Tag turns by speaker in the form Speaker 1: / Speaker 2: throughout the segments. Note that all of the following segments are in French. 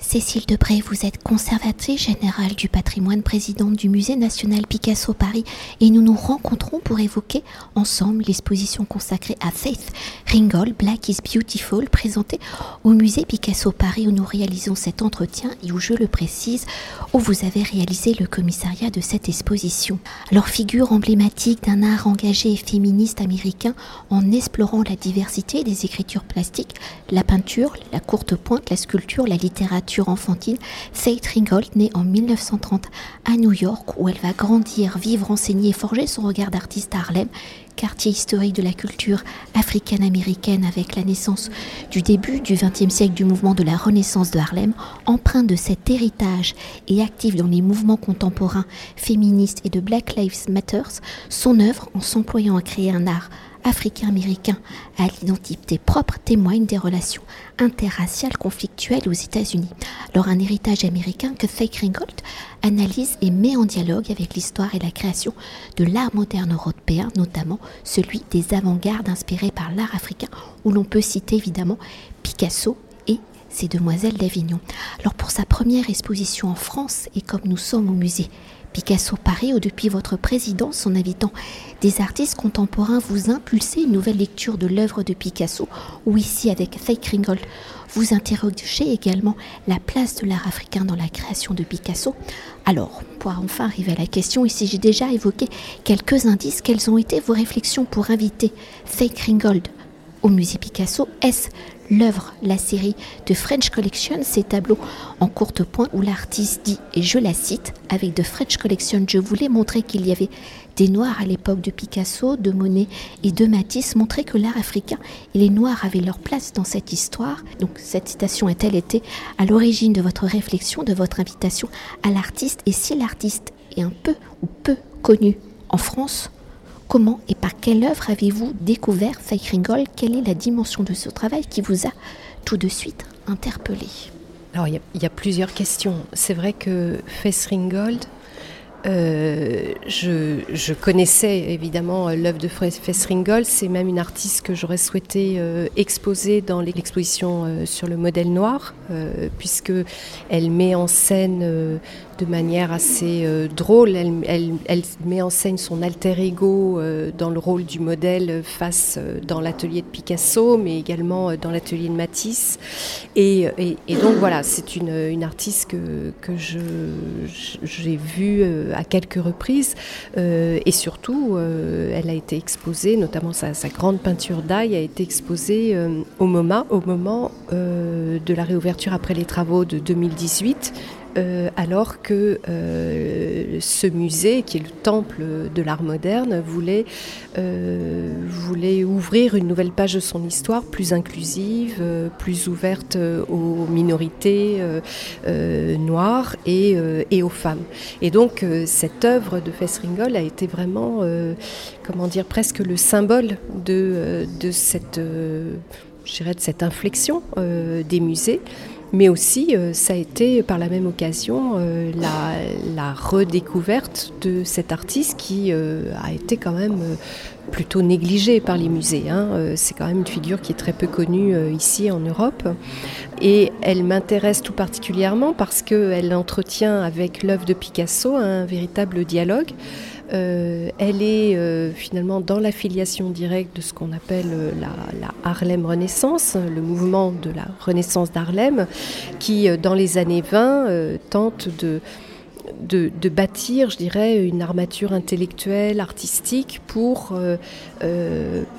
Speaker 1: Cécile Debré, vous êtes conservatrice générale du patrimoine, présidente du Musée national Picasso Paris, et nous nous rencontrons pour évoquer ensemble l'exposition consacrée à Faith Ringgold, Black is Beautiful, présentée au Musée Picasso Paris, où nous réalisons cet entretien et où, je le précise, où vous avez réalisé le commissariat de cette exposition. Alors, figure emblématique d'un art engagé et féministe américain en explorant la diversité des écritures plastiques, la peinture, la courte pointe, la sculpture, la littérature, enfantine, Faith Ringgold, née en 1930 à New York, où elle va grandir, vivre, enseigner et forger son regard d'artiste à Harlem, quartier historique de la culture africaine-américaine avec la naissance du début du XXe siècle du mouvement de la Renaissance de Harlem, empreinte de cet héritage et active dans les mouvements contemporains féministes et de Black Lives Matter, son œuvre, en s'employant à créer un art africain-américain à l'identité propre témoigne des relations interraciales conflictuelles aux États-Unis. Alors un héritage américain que Fake Ringgold analyse et met en dialogue avec l'histoire et la création de l'art moderne européen, notamment celui des avant-gardes inspirés par l'art africain, où l'on peut citer évidemment Picasso et ses demoiselles d'Avignon. Alors pour sa première exposition en France, et comme nous sommes au musée Picasso Paris, où depuis votre présidence, en invitant des artistes contemporains, vous impulsez une nouvelle lecture de l'œuvre de Picasso, ou ici avec Fake Ringgold, vous interrogez également la place de l'art africain dans la création de Picasso. Alors, pour enfin arriver à la question, ici j'ai déjà évoqué quelques indices, quelles ont été vos réflexions pour inviter Fake Ringgold au musée Picasso? Est-ce l'œuvre, la série de French Collection, ces tableaux en courte pointe où l'artiste dit, et je la cite, avec de French Collection, je voulais montrer qu'il y avait des Noirs à l'époque de Picasso, de Monet et de Matisse, montrer que l'art africain et les Noirs avaient leur place dans cette histoire. Donc cette citation est-elle été à l'origine de votre réflexion, de votre invitation à l'artiste? Et si l'artiste est un peu ou peu connu en France, Comment et par quelle œuvre avez-vous découvert Faye Ringgold Quelle est la dimension de ce travail qui vous a tout de suite interpellé?
Speaker 2: Alors, il y, a plusieurs questions. C'est vrai que Faith Ringgold, euh, je, connaissais évidemment l'œuvre de Faith Ringgold. C'est même une artiste que j'aurais souhaité euh, exposer dans l'exposition euh, sur le modèle noir, puisque elle met en scène de manière assez drôle. Elle, met en scène son alter ego dans le rôle du modèle face dans l'atelier de Picasso, mais également dans l'atelier de Matisse. Et, donc voilà, c'est une, artiste que, que j'ai vue à quelques reprises. et surtout, elle a été exposée, notamment sa, grande peinture d'ail a été exposée au moment, au moment de la réouverture après les travaux de 2018 euh, alors que euh, ce musée, qui est le temple de l'art moderne, voulait, euh, voulait ouvrir une nouvelle page de son histoire plus inclusive, plus ouverte aux minorités noires et, et, aux femmes. Et donc cette œuvre de Fessringol a été vraiment, comment dire, presque le symbole de, de cette, je de cette inflexion des musées mais aussi euh, ça a été par la même occasion euh, la, redécouverte de cet artiste qui euh, a été quand même plutôt négligé par les musées. Hein. C'est quand même une figure qui est très peu connue ici en Europe. Et elle m'intéresse tout particulièrement parce qu'elle entretient avec l'œuvre de Picasso un véritable dialogue. Euh, elle est euh, finalement dans l'affiliation directe de ce qu'on appelle euh, la, Harlem Renaissance, le mouvement de la Renaissance d'Harlem, qui dans les années 20 tente de de, bâtir, je dirais, une armature intellectuelle, artistique pour,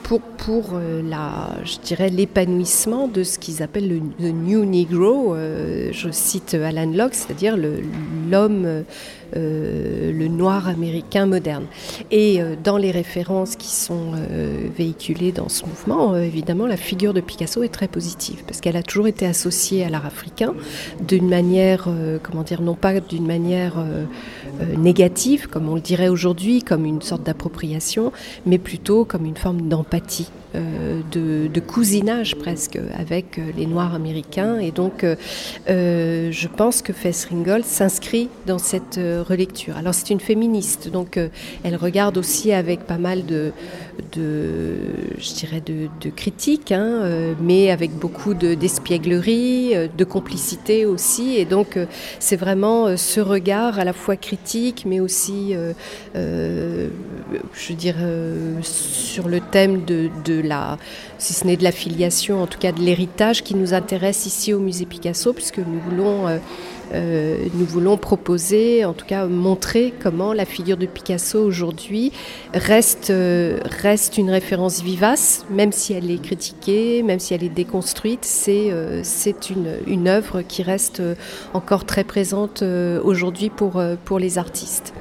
Speaker 2: pour, pour la, je dirais, l'épanouissement de ce qu'ils appellent le, New Negro. je cite Alan Locke, c'est-à-dire l'homme, le noir américain moderne. Et dans les références qui sont véhiculées dans ce mouvement, évidemment, la figure de Picasso est très positive parce qu'elle a toujours été associée à l'art africain d'une manière, comment dire, non pas d'une manière euh, euh, négative, comme on le dirait aujourd'hui, comme une sorte d'appropriation, mais plutôt comme une forme d'empathie de, cousinage presque avec les Noirs américains. Et donc, je pense que Fess-Ringgold s'inscrit dans cette relecture. Alors, c'est une féministe, donc elle regarde aussi avec pas mal de, de je dirais, de, critiques, hein, mais avec beaucoup d'espièglerie, de, complicité aussi. Et donc, c'est vraiment ce regard à la fois critique, mais aussi, je dirais, sur le thème de, la, si ce n'est de l'affiliation, en tout cas de l'héritage qui nous intéresse ici au musée Picasso, puisque nous voulons, euh, euh, nous voulons proposer, en tout cas montrer comment la figure de Picasso aujourd'hui reste, euh, reste une référence vivace, même si elle est critiquée, même si elle est déconstruite, c'est c'est une, une œuvre qui reste encore très présente aujourd'hui pour les artistes.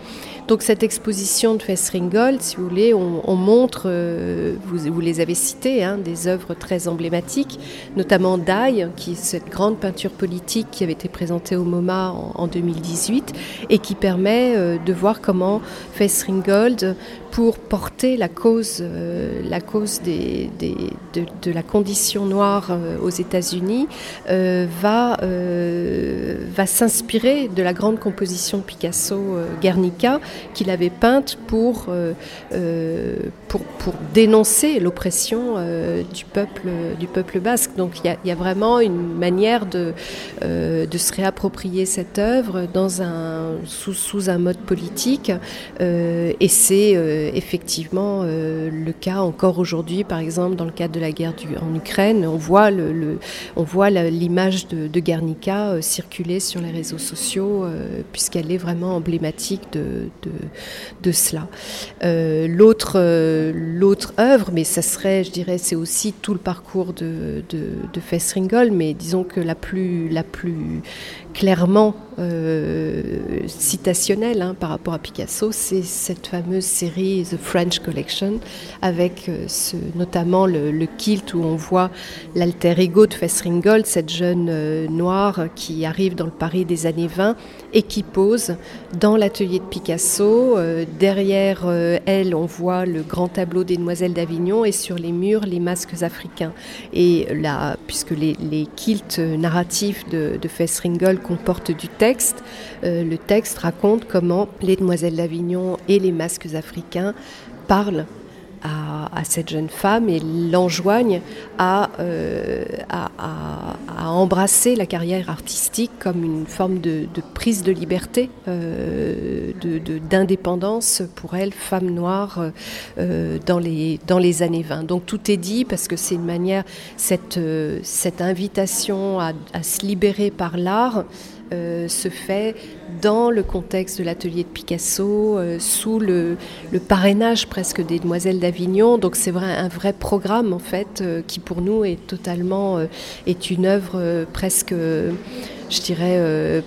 Speaker 2: Donc cette exposition de Fessringold, si vous voulez, on, montre, euh, vous, les avez citées, hein, des œuvres très emblématiques, notamment Dai, qui est cette grande peinture politique qui avait été présentée au MoMA en, 2018 et qui permet euh, de voir comment Fessringold pour porter la cause, euh, la cause de, la condition noire aux États-Unis, va, va s'inspirer de la grande composition Picasso Guernica qu'il avait peinte pour, pour, pour, dénoncer l'oppression du, peuple, du peuple basque. Donc il y, y, a vraiment une manière de, de se réapproprier cette œuvre dans un, sous, un mode politique et c'est effectivement euh, le cas encore aujourd'hui, par exemple dans le cadre de la guerre en Ukraine, on voit le, on voit l'image de, Guernica euh, circuler sur les réseaux sociaux euh, puisqu'elle est vraiment emblématique de, cela. l'autre l'autre œuvre, mais ça serait, je dirais, c'est aussi tout le parcours de, de, de Fessringol, mais disons que la plus la plus clairement euh, citationnel hein, par rapport à Picasso, c'est cette fameuse série The French Collection, avec euh, notamment le, kilt où on voit l'alter ego de Fessringold, cette jeune euh, noire qui arrive dans le Paris des années 20 et qui pose dans l'atelier de Picasso. Derrière elle, on voit le grand tableau des Demoiselles d'Avignon et sur les murs, les masques africains. Et là, puisque les, les kilts narratifs de, de Fessringold comporte du texte. Euh, le texte raconte comment les demoiselles d'Avignon et les masques africains parlent à, cette jeune femme et euh, à, embrasser la carrière artistique comme une forme de, prise de liberté, euh, d'indépendance pour elle, femme noire, dans, les, dans les années 20. Donc tout est dit parce que c'est une manière, cette, cette invitation à se libérer par l'art, euh, se fait dans le contexte de l'atelier de Picasso, euh, sous le, parrainage presque des Demoiselles d'Avignon. Donc c'est vrai, un vrai programme en fait euh, qui pour nous est totalement est une œuvre presque, je dirais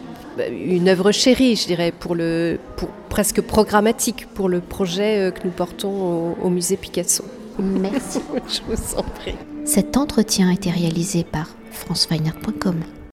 Speaker 2: une œuvre chérie, je dirais, pour le, pour, presque programmatique pour le projet que nous portons au, au musée Picasso.
Speaker 1: Merci.
Speaker 2: je vous en prie.
Speaker 1: Cet entretien a été réalisé par franceweiner.com.